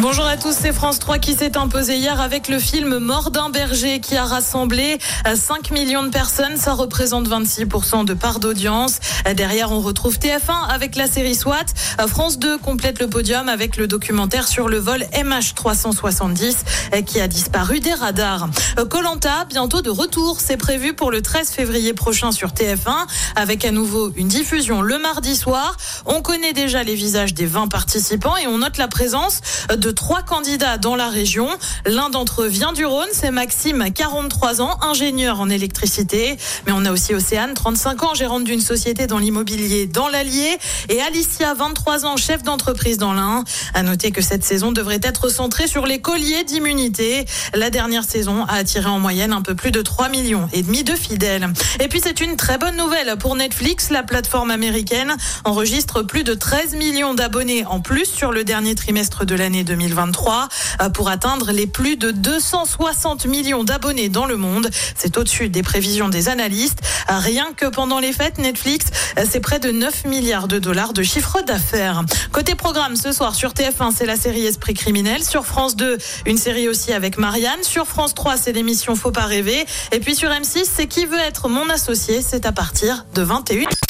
Bonjour à tous, c'est France 3 qui s'est imposé hier avec le film Mort d'un berger qui a rassemblé 5 millions de personnes. Ça représente 26% de part d'audience. Derrière, on retrouve TF1 avec la série SWAT. France 2 complète le podium avec le documentaire sur le vol MH370 qui a disparu des radars. Colanta, bientôt de retour. C'est prévu pour le 13 février prochain sur TF1 avec à nouveau une diffusion le mardi soir. On connaît déjà les visages des 20 participants et on note la présence de trois candidats dans la région. L'un d'entre eux vient du Rhône, c'est Maxime, 43 ans, ingénieur en électricité. Mais on a aussi Océane, 35 ans, gérante d'une société dans l'immobilier dans l'Allier. Et Alicia, 23 ans, chef d'entreprise dans l'Ain. À noter que cette saison devrait être centrée sur les colliers d'immunité. La dernière saison a attiré en moyenne un peu plus de 3 millions et demi de fidèles. Et puis c'est une très bonne nouvelle pour Netflix. La plateforme américaine enregistre plus de 13 millions d'abonnés en plus sur le dernier trimestre de l'année 2023 euh, pour atteindre les plus de 260 millions d'abonnés dans le monde. C'est au-dessus des prévisions des analystes. Euh, Rien que pendant les fêtes, Netflix, euh, c'est près de 9 milliards de dollars de chiffre d'affaires. Côté programme, ce soir sur TF1, c'est la série Esprit criminel. Sur France 2, une série aussi avec Marianne. Sur France 3, c'est l'émission Faut pas rêver. Et puis sur M6, c'est Qui veut être mon associé? C'est à partir de 21.